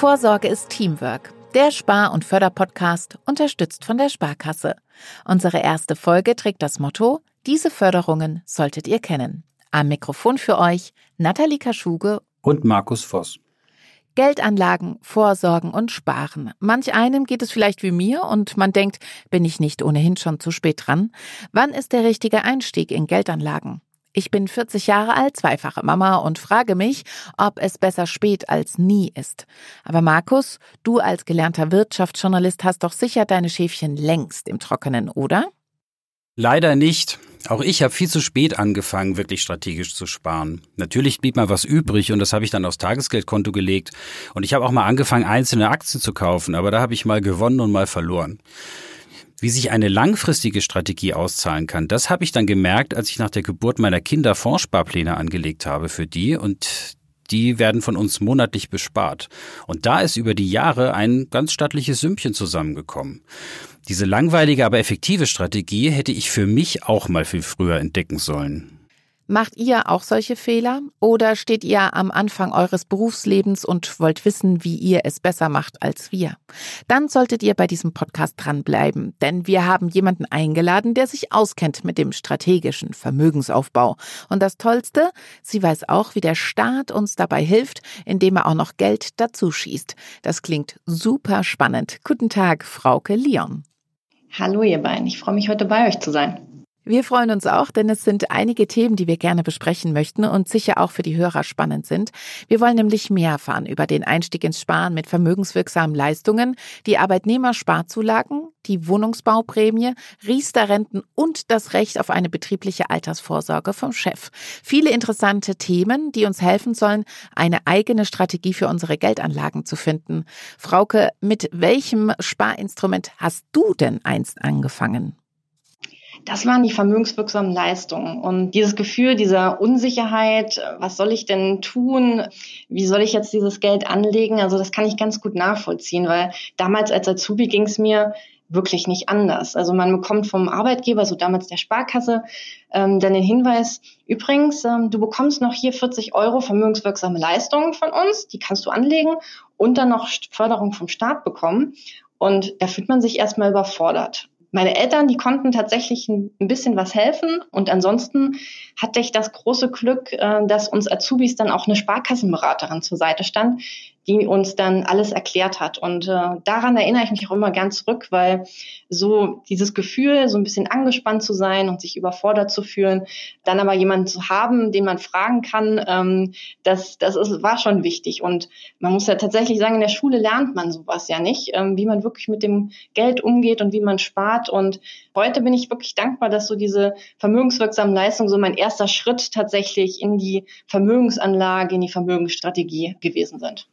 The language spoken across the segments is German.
Vorsorge ist Teamwork. Der Spar- und Förderpodcast unterstützt von der Sparkasse. Unsere erste Folge trägt das Motto: Diese Förderungen solltet ihr kennen. Am Mikrofon für euch Nathalie Kaschuge und Markus Voss. Geldanlagen, Vorsorgen und Sparen. Manch einem geht es vielleicht wie mir und man denkt, bin ich nicht ohnehin schon zu spät dran? Wann ist der richtige Einstieg in Geldanlagen? Ich bin 40 Jahre alt, zweifache Mama und frage mich, ob es besser spät als nie ist. Aber Markus, du als gelernter Wirtschaftsjournalist hast doch sicher deine Schäfchen längst im Trockenen, oder? Leider nicht. Auch ich habe viel zu spät angefangen, wirklich strategisch zu sparen. Natürlich blieb mal was übrig und das habe ich dann aufs Tagesgeldkonto gelegt. Und ich habe auch mal angefangen, einzelne Aktien zu kaufen, aber da habe ich mal gewonnen und mal verloren. Wie sich eine langfristige Strategie auszahlen kann, das habe ich dann gemerkt, als ich nach der Geburt meiner Kinder Fondssparpläne angelegt habe für die und die werden von uns monatlich bespart. Und da ist über die Jahre ein ganz stattliches Sümmchen zusammengekommen. Diese langweilige, aber effektive Strategie hätte ich für mich auch mal viel früher entdecken sollen. Macht ihr auch solche Fehler oder steht ihr am Anfang eures Berufslebens und wollt wissen, wie ihr es besser macht als wir? Dann solltet ihr bei diesem Podcast dranbleiben, denn wir haben jemanden eingeladen, der sich auskennt mit dem strategischen Vermögensaufbau. Und das Tollste, sie weiß auch, wie der Staat uns dabei hilft, indem er auch noch Geld dazu schießt. Das klingt super spannend. Guten Tag, Frauke Leon. Hallo ihr beiden, ich freue mich heute bei euch zu sein. Wir freuen uns auch, denn es sind einige Themen, die wir gerne besprechen möchten und sicher auch für die Hörer spannend sind. Wir wollen nämlich mehr erfahren über den Einstieg ins Sparen mit vermögenswirksamen Leistungen, die Arbeitnehmersparzulagen, die Wohnungsbauprämie, Riester-Renten und das Recht auf eine betriebliche Altersvorsorge vom Chef. Viele interessante Themen, die uns helfen sollen, eine eigene Strategie für unsere Geldanlagen zu finden. Frauke, mit welchem Sparinstrument hast du denn einst angefangen? Das waren die vermögenswirksamen Leistungen. Und dieses Gefühl dieser Unsicherheit, was soll ich denn tun? Wie soll ich jetzt dieses Geld anlegen? Also das kann ich ganz gut nachvollziehen, weil damals als Azubi ging es mir wirklich nicht anders. Also man bekommt vom Arbeitgeber, so damals der Sparkasse, ähm, dann den Hinweis, übrigens, ähm, du bekommst noch hier 40 Euro vermögenswirksame Leistungen von uns, die kannst du anlegen und dann noch Förderung vom Staat bekommen. Und da fühlt man sich erstmal überfordert meine Eltern, die konnten tatsächlich ein, bisschen was helfen. Und ansonsten hatte ich das große Glück, äh, dass uns Azubis dann auch eine Sparkassenberaterin zur Seite stand, die uns dann alles erklärt hat. Und äh, daran erinnere ich mich auch immer gern zurück, weil so dieses Gefühl, so ein bisschen angespannt zu sein und sich überfordert zu fühlen, dann aber jemanden zu haben, den man fragen kann, ähm, das, das ist, war schon wichtig. Und man muss ja tatsächlich sagen, in der Schule lernt man sowas ja nicht, ähm, wie man wirklich mit dem Geld umgeht und wie man spart. Und heute bin ich wirklich dankbar, dass so diese vermögenswirksamen Leistungen so mein erster Schritt tatsächlich in die Vermögensanlage, in die Vermögensstrategie gewesen sind.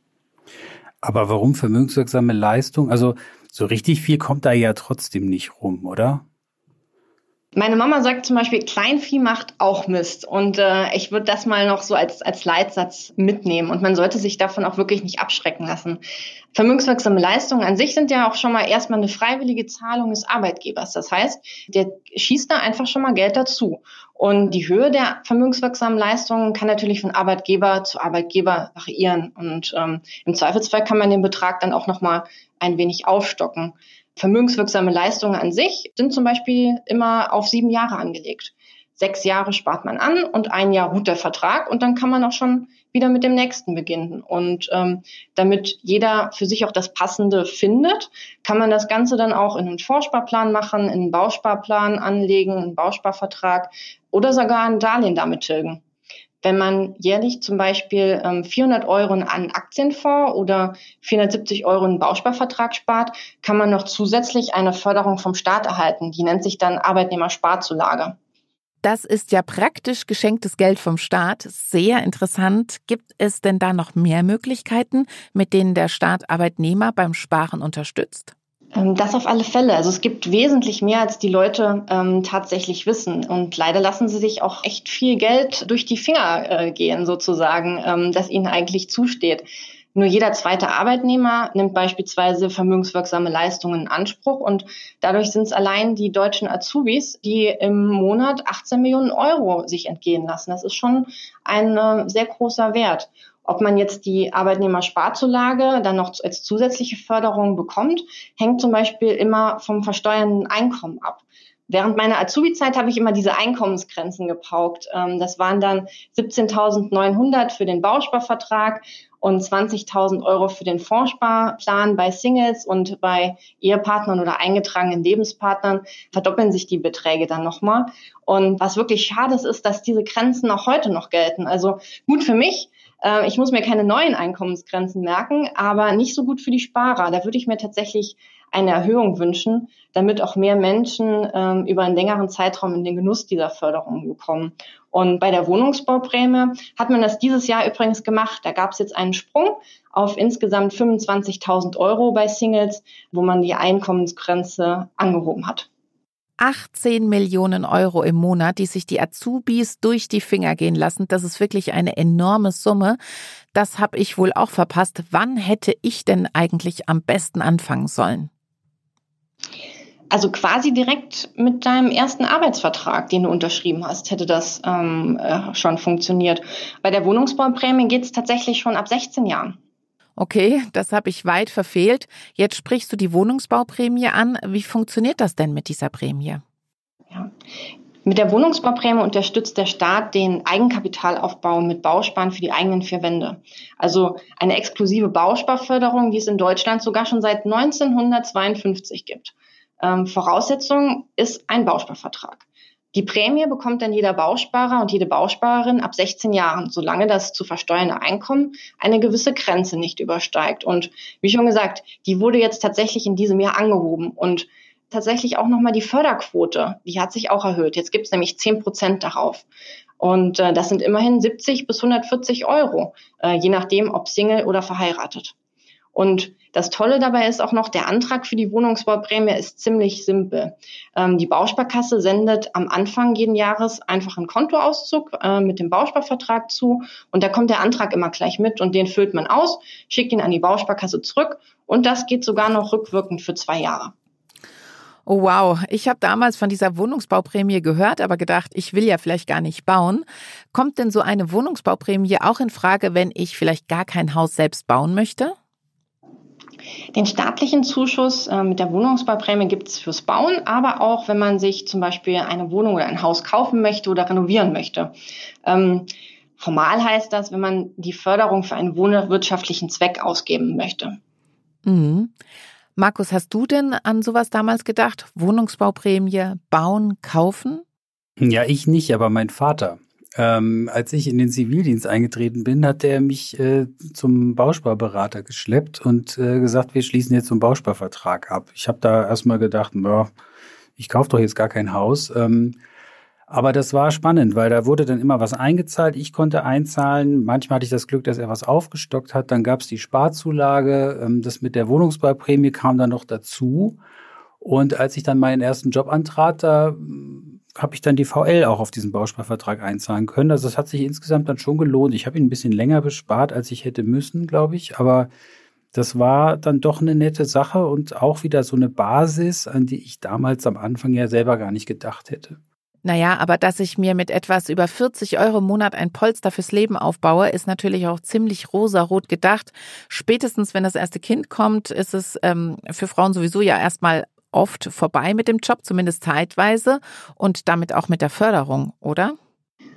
Aber warum vermögenswirksame Leistung? Also so richtig viel kommt da ja trotzdem nicht rum, oder? Meine Mama sagt zum Beispiel, Kleinvieh macht auch Mist. Und äh, ich würde das mal noch so als, als Leitsatz mitnehmen. Und man sollte sich davon auch wirklich nicht abschrecken lassen. Vermögenswirksame Leistungen an sich sind ja auch schon mal erstmal eine freiwillige Zahlung des Arbeitgebers. Das heißt, der schießt da einfach schon mal Geld dazu. Und die Höhe der vermögenswirksamen Leistungen kann natürlich von Arbeitgeber zu Arbeitgeber variieren. Und ähm, im Zweifelsfall kann man den Betrag dann auch noch mal ein wenig aufstocken. Vermögenswirksame Leistungen an sich sind zum Beispiel immer auf sieben Jahre angelegt. Sechs Jahre spart man an und ein Jahr ruht der Vertrag und dann kann man auch schon wieder mit dem nächsten beginnen. Und ähm, damit jeder für sich auch das Passende findet, kann man das Ganze dann auch in einen Vorsparplan machen, in einen Bausparplan anlegen, einen Bausparvertrag oder sogar ein Darlehen damit tilgen. Wenn man jährlich zum Beispiel ähm, 400 Euro in einen Aktienfonds oder 470 Euro in einen Bausparvertrag spart, kann man noch zusätzlich eine Förderung vom Staat erhalten. Die nennt sich dann Arbeitnehmersparzulage. Das ist ja praktisch geschenktes Geld vom Staat. Sehr interessant. Gibt es denn da noch mehr Möglichkeiten, mit denen der Staat Arbeitnehmer beim Sparen unterstützt? Ähm, das auf alle Fälle. Also es gibt wesentlich mehr, als die Leute ähm, tatsächlich wissen. Und leider lassen sie sich auch echt viel Geld durch die Finger äh, gehen, sozusagen, ähm, das ihnen eigentlich zusteht. Nur jeder zweite Arbeitnehmer nimmt beispielsweise vermögenswirksame Leistungen in Anspruch und dadurch sind es allein die deutschen Azubis, die im Monat 18 Millionen Euro sich entgehen lassen. Das ist schon ein äh, sehr großer Wert. Ob man jetzt die Arbeitnehmersparzulage dann noch als zusätzliche Förderung bekommt, hängt zum Beispiel immer vom versteuernden Einkommen ab. Während meiner Azubi-Zeit habe ich immer diese Einkommensgrenzen gepaukt. Ähm, das waren dann 17.900 für den Bausparvertrag und 20.000 Euro für den Fondssparplan bei Singles und bei Ehepartnern oder eingetragenen Lebenspartnern verdoppeln sich die Beträge dann nochmal. Und was wirklich schade ist, ist, dass diese Grenzen auch heute noch gelten. Also gut für mich, äh, ich muss mir keine neuen Einkommensgrenzen merken, aber nicht so gut für die Sparer. Da würde ich mir tatsächlich eine Erhöhung wünschen, damit auch mehr Menschen ähm, über einen längeren Zeitraum in den Genuss dieser Förderung kommen. Und bei der Wohnungsbauprämie hat man das dieses Jahr übrigens gemacht. Da gab es jetzt einen Sprung auf insgesamt 25.000 Euro bei Singles, wo man die Einkommensgrenze angehoben hat. 18 Millionen Euro im Monat, die sich die Azubis durch die Finger gehen lassen. Das ist wirklich eine enorme Summe. Das habe ich wohl auch verpasst. Wann hätte ich denn eigentlich am besten anfangen sollen? Also quasi direkt mit deinem ersten Arbeitsvertrag, den du unterschrieben hast, hätte das ähm, äh, schon funktioniert. Bei der Wohnungsbauprämie geht es tatsächlich schon ab 16 Jahren. Okay, das habe ich weit verfehlt. Jetzt sprichst du die Wohnungsbauprämie an. Wie funktioniert das denn mit dieser Prämie? Ja. Mit der Wohnungsbauprämie unterstützt der Staat den Eigenkapitalaufbau mit Bausparen für die eigenen vier Wände. Also eine exklusive Bausparförderung, die es in Deutschland sogar schon seit 1952 gibt. Ähm, Voraussetzung ist ein Bausparvertrag. Die Prämie bekommt dann jeder Bausparer und jede Bausparerin ab 16 Jahren, solange das zu versteuernde Einkommen eine gewisse Grenze nicht übersteigt. Und wie schon gesagt, die wurde jetzt tatsächlich in diesem Jahr angehoben und tatsächlich auch nochmal die Förderquote, die hat sich auch erhöht. Jetzt gibt es nämlich 10 Prozent darauf. Und äh, das sind immerhin 70 bis 140 Euro, äh, je nachdem, ob Single oder verheiratet. Und das Tolle dabei ist auch noch, der Antrag für die Wohnungsbauprämie ist ziemlich simpel. Ähm, die Bausparkasse sendet am Anfang jeden Jahres einfach einen Kontoauszug äh, mit dem Bausparvertrag zu und da kommt der Antrag immer gleich mit und den füllt man aus, schickt ihn an die Bausparkasse zurück und das geht sogar noch rückwirkend für zwei Jahre. Oh wow, ich habe damals von dieser Wohnungsbauprämie gehört, aber gedacht, ich will ja vielleicht gar nicht bauen. Kommt denn so eine Wohnungsbauprämie auch in Frage, wenn ich vielleicht gar kein Haus selbst bauen möchte? Den staatlichen Zuschuss äh, mit der Wohnungsbauprämie gibt es fürs Bauen, aber auch, wenn man sich zum Beispiel eine Wohnung oder ein Haus kaufen möchte oder renovieren möchte. Ähm, formal heißt das, wenn man die Förderung für einen wohnwirtschaftlichen Zweck ausgeben möchte. Mhm. Markus, hast du denn an sowas damals gedacht? Wohnungsbauprämie, bauen, kaufen? Ja, ich nicht, aber mein Vater. Ähm, als ich in den Zivildienst eingetreten bin, hat er mich äh, zum Bausparberater geschleppt und äh, gesagt, wir schließen jetzt einen Bausparvertrag ab. Ich habe da erstmal gedacht, boah, ich kaufe doch jetzt gar kein Haus. Ähm, aber das war spannend, weil da wurde dann immer was eingezahlt. Ich konnte einzahlen. Manchmal hatte ich das Glück, dass er was aufgestockt hat. Dann gab es die Sparzulage. Ähm, das mit der Wohnungsbauprämie kam dann noch dazu. Und als ich dann meinen ersten Job antrat, da habe ich dann die VL auch auf diesen Bausparvertrag einzahlen können. Also das hat sich insgesamt dann schon gelohnt. Ich habe ihn ein bisschen länger bespart, als ich hätte müssen, glaube ich. Aber das war dann doch eine nette Sache und auch wieder so eine Basis, an die ich damals am Anfang ja selber gar nicht gedacht hätte. Naja, aber dass ich mir mit etwas über 40 Euro im Monat ein Polster fürs Leben aufbaue, ist natürlich auch ziemlich rosarot gedacht. Spätestens, wenn das erste Kind kommt, ist es ähm, für Frauen sowieso ja erstmal oft vorbei mit dem Job, zumindest zeitweise und damit auch mit der Förderung, oder?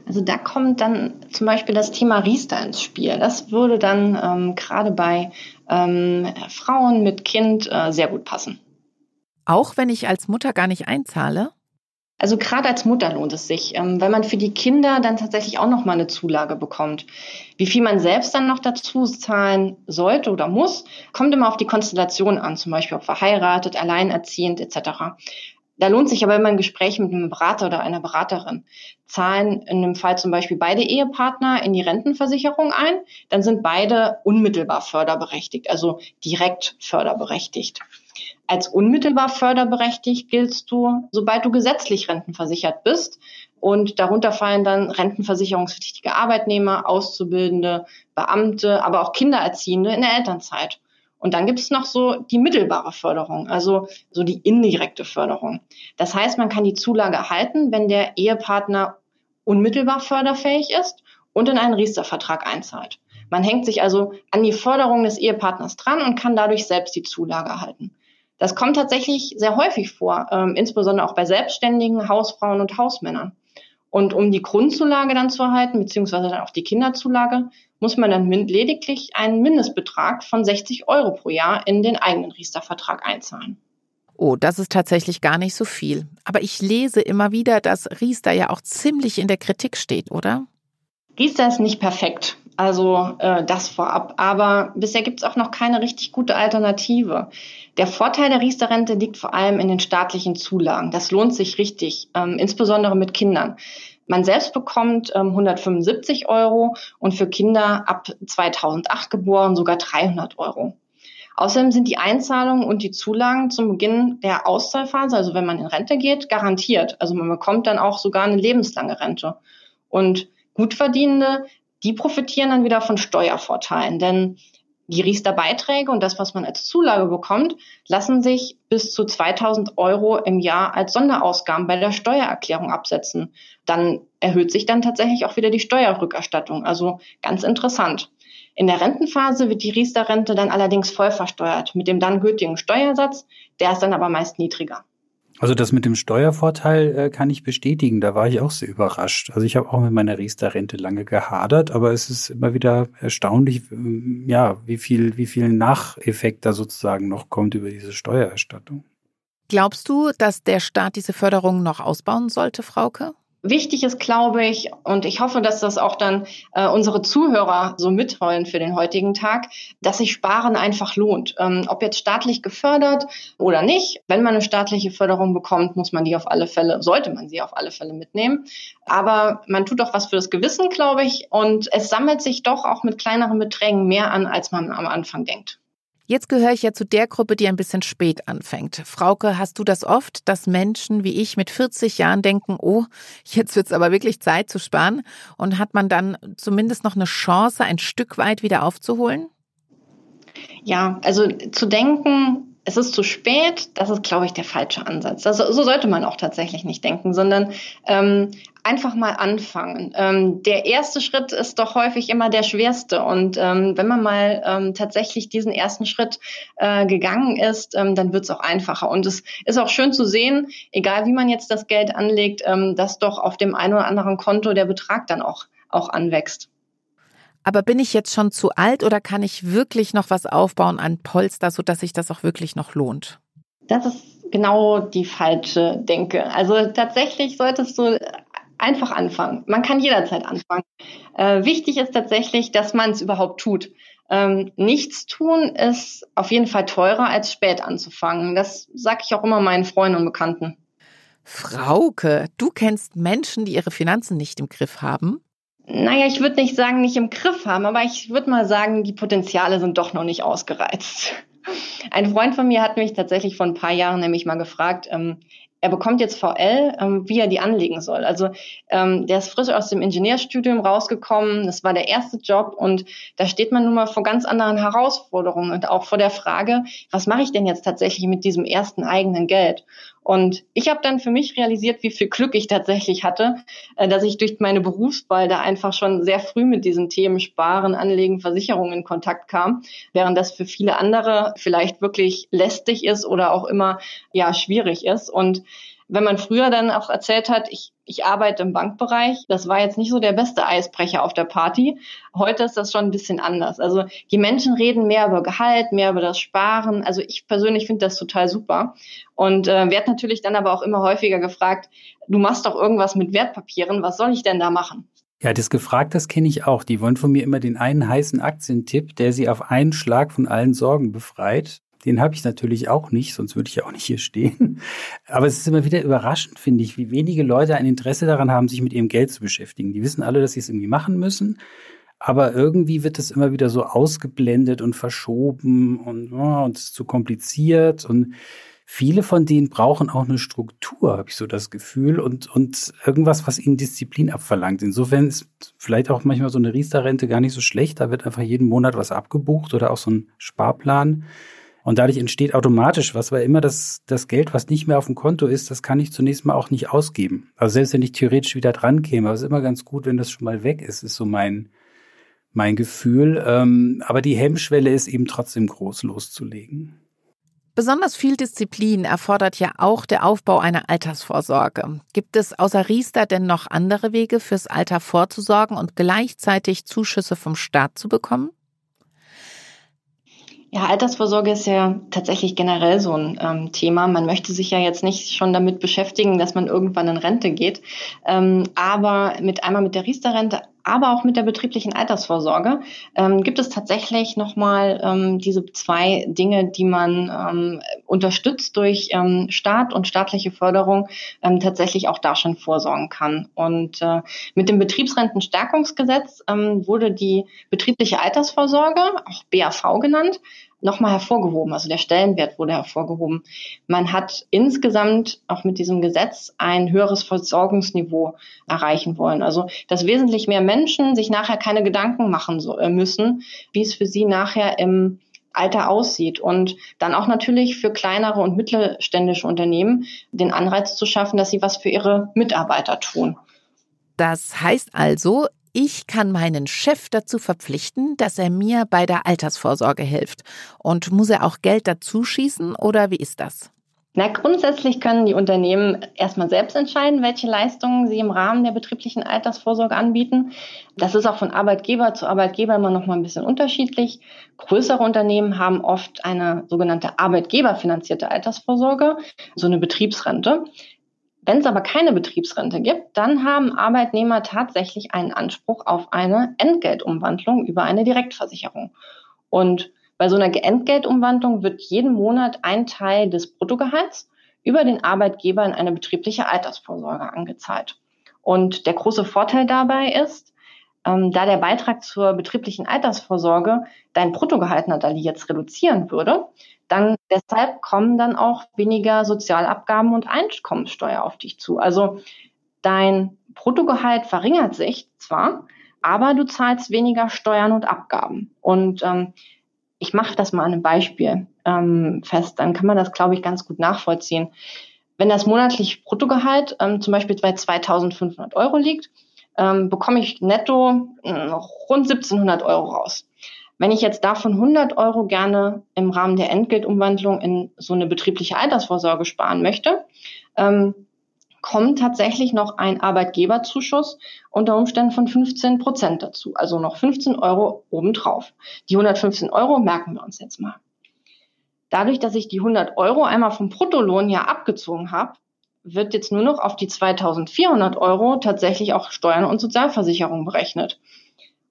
Also da kommt dann zum Beispiel das Thema Riester ins Spiel. Das würde dann ähm, gerade bei ähm, Frauen mit Kind äh, sehr gut passen. Auch wenn ich als Mutter gar nicht einzahle? Also gerade als Mutter lohnt es sich, ähm, weil man für die Kinder dann tatsächlich auch noch mal eine Zulage bekommt. Wie viel man selbst dann noch dazu zahlen sollte oder muss, kommt immer auf die Konstellation an, zum Beispiel ob verheiratet, alleinerziehend etc. Da lohnt sich aber immer ein Gespräch mit einem Berater oder einer Beraterin. Zahlen in dem Fall zum Beispiel beide Ehepartner in die Rentenversicherung ein, dann sind beide unmittelbar förderberechtigt, also direkt förderberechtigt. Als unmittelbar förderberechtigt giltst du, sobald du gesetzlich rentenversichert bist. Und darunter fallen dann rentenversicherungspflichtige Arbeitnehmer, Auszubildende, Beamte, aber auch Kindererziehende in der Elternzeit. Und dann gibt es noch so die mittelbare Förderung, also so die indirekte Förderung. Das heißt, man kann die Zulage erhalten, wenn der Ehepartner unmittelbar förderfähig ist und in einen Riester-Vertrag einzahlt. Man hängt sich also an die Förderung des Ehepartners dran und kann dadurch selbst die Zulage erhalten. Das kommt tatsächlich sehr häufig vor, ähm, insbesondere auch bei Selbstständigen, Hausfrauen und Hausmännern. Und um die Grundzulage dann zu erhalten, beziehungsweise dann auch die Kinderzulage, muss man dann lediglich einen Mindestbetrag von 60 Euro pro Jahr in den eigenen Riester-Vertrag einzahlen. Oh, das ist tatsächlich gar nicht so viel. Aber ich lese immer wieder, dass Riester ja auch ziemlich in der Kritik steht, oder? Riester ist nicht perfekt. Also äh, das vorab. Aber bisher gibt es auch noch keine richtig gute Alternative. Der Vorteil der Riester-Rente liegt vor allem in den staatlichen Zulagen. Das lohnt sich richtig, ähm, insbesondere mit Kindern. Man selbst bekommt ähm, 175 Euro und für Kinder ab 2008 geboren sogar 300 Euro. Außerdem sind die Einzahlungen und die Zulagen zum Beginn der Auszahlphase, also wenn man in Rente geht, garantiert. Also man bekommt dann auch sogar eine lebenslange Rente. Und Gutverdienende, die profitieren dann wieder von Steuervorteilen, denn die Riester-Beiträge und das, was man als Zulage bekommt, lassen sich bis zu 2000 Euro im Jahr als Sonderausgaben bei der Steuererklärung absetzen. Dann erhöht sich dann tatsächlich auch wieder die Steuerrückerstattung. Also ganz interessant. In der Rentenphase wird die Riester-Rente dann allerdings voll versteuert mit dem dann gültigen Steuersatz. Der ist dann aber meist niedriger. Also das mit dem Steuervorteil äh, kann ich bestätigen. Da war ich auch sehr überrascht. Also ich habe auch mit meiner Riester-Rente lange gehadert, aber es ist immer wieder erstaunlich, ähm, ja, wie viel, wie viel Nacheffekt da sozusagen noch kommt über diese Steuererstattung. Glaubst du, dass der Staat diese Förderung noch ausbauen sollte, Frauke? Wichtig ist, glaube ich, und ich hoffe, dass das auch dann äh, unsere Zuhörer so mitheulen für den heutigen Tag, dass sich Sparen einfach lohnt. Ähm, ob jetzt staatlich gefördert oder nicht, wenn man eine staatliche Förderung bekommt, muss man die auf alle Fälle, sollte man sie auf alle Fälle mitnehmen. Aber man tut doch was für das Gewissen, glaube ich, und es sammelt sich doch auch mit kleineren Beträgen mehr an, als man am Anfang denkt. Jetzt gehöre ich ja zu der Gruppe, die ein bisschen spät anfängt. Frauke, hast du das oft, dass Menschen wie ich mit 40 Jahren denken, oh, jetzt wird's aber wirklich Zeit zu sparen? Und hat man dann zumindest noch eine Chance, ein Stück weit wieder aufzuholen? Ja, also zu denken, es ist zu spät, das ist, glaube ich, der falsche Ansatz. Also, so sollte man auch tatsächlich nicht denken, sondern ähm, einfach mal anfangen. Ähm, der erste Schritt ist doch häufig immer der schwerste. Und ähm, wenn man mal ähm, tatsächlich diesen ersten Schritt äh, gegangen ist, ähm, dann wird es auch einfacher. Und es ist auch schön zu sehen, egal wie man jetzt das Geld anlegt, ähm, dass doch auf dem einen oder anderen Konto der Betrag dann auch, auch anwächst. Aber bin ich jetzt schon zu alt oder kann ich wirklich noch was aufbauen an Polster, sodass sich das auch wirklich noch lohnt? Das ist genau die falsche Denke. Also tatsächlich solltest du einfach anfangen. Man kann jederzeit anfangen. Äh, wichtig ist tatsächlich, dass man es überhaupt tut. Ähm, nichts tun ist auf jeden Fall teurer, als spät anzufangen. Das sage ich auch immer meinen Freunden und Bekannten. Frauke, du kennst Menschen, die ihre Finanzen nicht im Griff haben? Naja, ich würde nicht sagen, nicht im Griff haben, aber ich würde mal sagen, die Potenziale sind doch noch nicht ausgereizt. Ein Freund von mir hat mich tatsächlich vor ein paar Jahren nämlich mal gefragt, ähm, er bekommt jetzt VL, ähm, wie er die anlegen soll. Also ähm, der ist frisch aus dem Ingenieurstudium rausgekommen, das war der erste Job und da steht man nun mal vor ganz anderen Herausforderungen und auch vor der Frage, was mache ich denn jetzt tatsächlich mit diesem ersten eigenen Geld? Und ich habe dann für mich realisiert, wie viel Glück ich tatsächlich hatte, äh, dass ich durch meine Berufswahl da einfach schon sehr früh mit diesen Themen Sparen, Anlegen, Versicherungen in Kontakt kam, während das für viele andere vielleicht wirklich lästig ist oder auch immer ja schwierig ist. Und wenn man früher dann auch erzählt hat, ich, ich arbeite im Bankbereich, das war jetzt nicht so der beste Eisbrecher auf der Party. Heute ist das schon ein bisschen anders. Also die Menschen reden mehr über Gehalt, mehr über das Sparen. Also ich persönlich finde das total super. Und äh, werde natürlich dann aber auch immer häufiger gefragt, du machst doch irgendwas mit Wertpapieren, was soll ich denn da machen? Ja, das gefragt, das kenne ich auch. Die wollen von mir immer den einen heißen Aktientipp, der sie auf einen Schlag von allen Sorgen befreit. Den habe ich natürlich auch nicht, sonst würde ich ja auch nicht hier stehen. Aber es ist immer wieder überraschend, finde ich, wie wenige Leute ein Interesse daran haben, sich mit ihrem Geld zu beschäftigen. Die wissen alle, dass sie es irgendwie machen müssen. Aber irgendwie wird es immer wieder so ausgeblendet und verschoben und, oh, ist zu kompliziert. Und viele von denen brauchen auch eine Struktur, habe ich so das Gefühl, und, und irgendwas, was ihnen Disziplin abverlangt. Insofern ist vielleicht auch manchmal so eine Riester-Rente gar nicht so schlecht. Da wird einfach jeden Monat was abgebucht oder auch so ein Sparplan und dadurch entsteht automatisch was, weil immer das, das Geld, was nicht mehr auf dem Konto ist, das kann ich zunächst mal auch nicht ausgeben. Also selbst wenn ich theoretisch wieder dran käme, aber es ist immer ganz gut, wenn das schon mal weg ist, ist so mein, mein Gefühl. Ähm, aber die Hemmschwelle ist eben trotzdem groß loszulegen. Besonders viel Disziplin erfordert ja auch der Aufbau einer Altersvorsorge. Gibt es außer Riester denn noch andere Wege, fürs Alter vorzusorgen und gleichzeitig Zuschüsse vom Staat zu bekommen? Ja, Altersvorsorge ist ja tatsächlich generell so ein ähm, Thema. Man möchte sich ja jetzt nicht schon damit beschäftigen, dass man irgendwann in Rente geht. Ähm, aber mit einmal mit der Riester-Rente, aber auch mit der betrieblichen Altersvorsorge ähm, gibt es tatsächlich nochmal ähm, diese zwei Dinge, die man ähm, unterstützt durch ähm, Staat und staatliche Förderung ähm, tatsächlich auch da schon vorsorgen kann. Und äh, mit dem Betriebsrentenstärkungsgesetz ähm, wurde die betriebliche Altersvorsorge, auch BAV genannt, nochmal hervorgehoben. Also der Stellenwert wurde hervorgehoben. Man hat insgesamt auch mit diesem Gesetz ein höheres Versorgungsniveau erreichen wollen. Also, dass wesentlich mehr Menschen sich nachher keine Gedanken machen äh, müssen, wie es für sie nachher im Alter aussieht und dann auch natürlich für kleinere und mittelständische Unternehmen den Anreiz zu schaffen, dass sie was für ihre Mitarbeiter tun. Das heißt also, ich kann meinen Chef dazu verpflichten, dass er mir bei der Altersvorsorge hilft. Und muss er auch Geld dazu schießen oder wie ist das? Na, grundsätzlich können die Unternehmen erstmal selbst entscheiden, welche Leistungen sie im Rahmen der betrieblichen Altersvorsorge anbieten. Das ist auch von Arbeitgeber zu Arbeitgeber immer noch mal ein bisschen unterschiedlich. Größere Unternehmen haben oft eine sogenannte arbeitgeberfinanzierte Altersvorsorge, so eine Betriebsrente. Wenn es aber keine Betriebsrente gibt, dann haben Arbeitnehmer tatsächlich einen Anspruch auf eine Entgeltumwandlung über eine Direktversicherung. Und bei so einer Entgeltumwandlung wird jeden Monat ein Teil des Bruttogehalts über den Arbeitgeber in eine betriebliche Altersvorsorge angezahlt. Und der große Vorteil dabei ist, ähm, da der Beitrag zur betrieblichen Altersvorsorge dein Bruttogehalt natürlich jetzt reduzieren würde, dann deshalb kommen dann auch weniger Sozialabgaben und Einkommenssteuer auf dich zu. Also dein Bruttogehalt verringert sich zwar, aber du zahlst weniger Steuern und Abgaben. Und ähm, ich mache das mal an einem Beispiel ähm, fest, dann kann man das, glaube ich, ganz gut nachvollziehen. Wenn das monatliche Bruttogehalt ähm, zum Beispiel bei 2.500 Euro liegt, ähm, bekomme ich netto äh, rund 1.700 Euro raus. Wenn ich jetzt davon 100 Euro gerne im Rahmen der Entgeltumwandlung in so eine betriebliche Altersvorsorge sparen möchte, ähm, kommt tatsächlich noch ein Arbeitgeberzuschuss unter Umständen von 15 Prozent dazu, also noch 15 Euro obendrauf. Die 115 Euro merken wir uns jetzt mal. Dadurch, dass ich die 100 Euro einmal vom Bruttolohn ja abgezogen habe, wird jetzt nur noch auf die 2400 Euro tatsächlich auch Steuern und Sozialversicherung berechnet.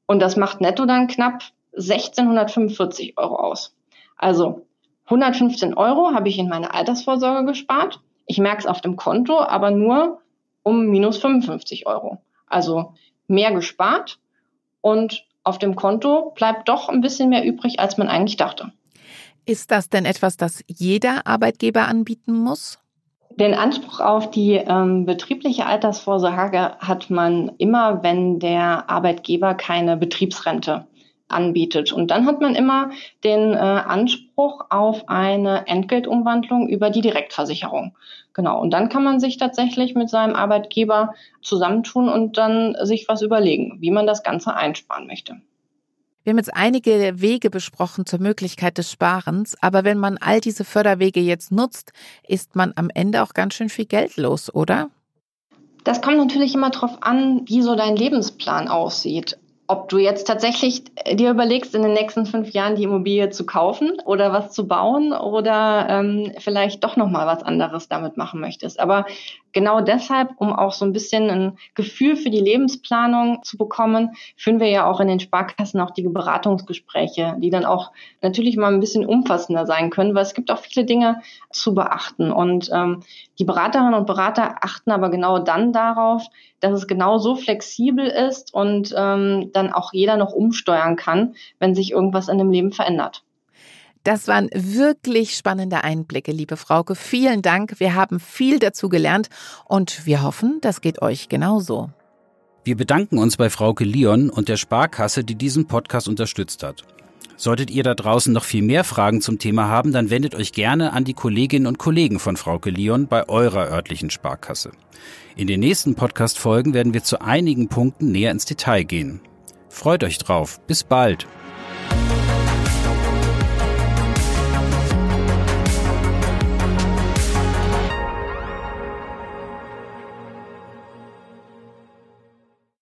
Und das macht netto dann knapp 1645 Euro aus. Also 115 Euro habe ich in meine Altersvorsorge gespart. Ich merke es auf dem Konto, aber nur um minus 55 Euro. Also mehr gespart und auf dem Konto bleibt doch ein bisschen mehr übrig, als man eigentlich dachte. Ist das denn etwas, das jeder Arbeitgeber anbieten muss? Den Anspruch auf die ähm, betriebliche Altersvorsorge hat man immer, wenn der Arbeitgeber keine Betriebsrente anbietet. Und dann hat man immer den äh, Anspruch auf eine Entgeltumwandlung über die Direktversicherung. Genau. Und dann kann man sich tatsächlich mit seinem Arbeitgeber zusammentun und dann sich was überlegen, wie man das Ganze einsparen möchte. Wir haben jetzt einige Wege besprochen zur Möglichkeit des Sparens, aber wenn man all diese Förderwege jetzt nutzt, ist man am Ende auch ganz schön viel Geld los, oder? Das kommt natürlich immer darauf an, wie so dein Lebensplan aussieht ob du jetzt tatsächlich dir überlegst, in den nächsten fünf Jahren die Immobilie zu kaufen oder was zu bauen oder ähm, vielleicht doch noch mal was anderes damit machen möchtest. Aber genau deshalb, um auch so ein bisschen ein Gefühl für die Lebensplanung zu bekommen, führen wir ja auch in den Sparkassen auch die Beratungsgespräche, die dann auch natürlich mal ein bisschen umfassender sein können, weil es gibt auch viele Dinge zu beachten. Und ähm, die Beraterinnen und Berater achten aber genau dann darauf, dass es genau so flexibel ist und ähm, dann auch jeder noch umsteuern kann, wenn sich irgendwas in dem Leben verändert. Das waren wirklich spannende Einblicke, liebe Frauke. Vielen Dank. Wir haben viel dazu gelernt und wir hoffen, das geht euch genauso. Wir bedanken uns bei Frauke Leon und der Sparkasse, die diesen Podcast unterstützt hat. Solltet ihr da draußen noch viel mehr Fragen zum Thema haben, dann wendet euch gerne an die Kolleginnen und Kollegen von Frauke Leon bei eurer örtlichen Sparkasse. In den nächsten Podcast-Folgen werden wir zu einigen Punkten näher ins Detail gehen. Freut euch drauf. Bis bald.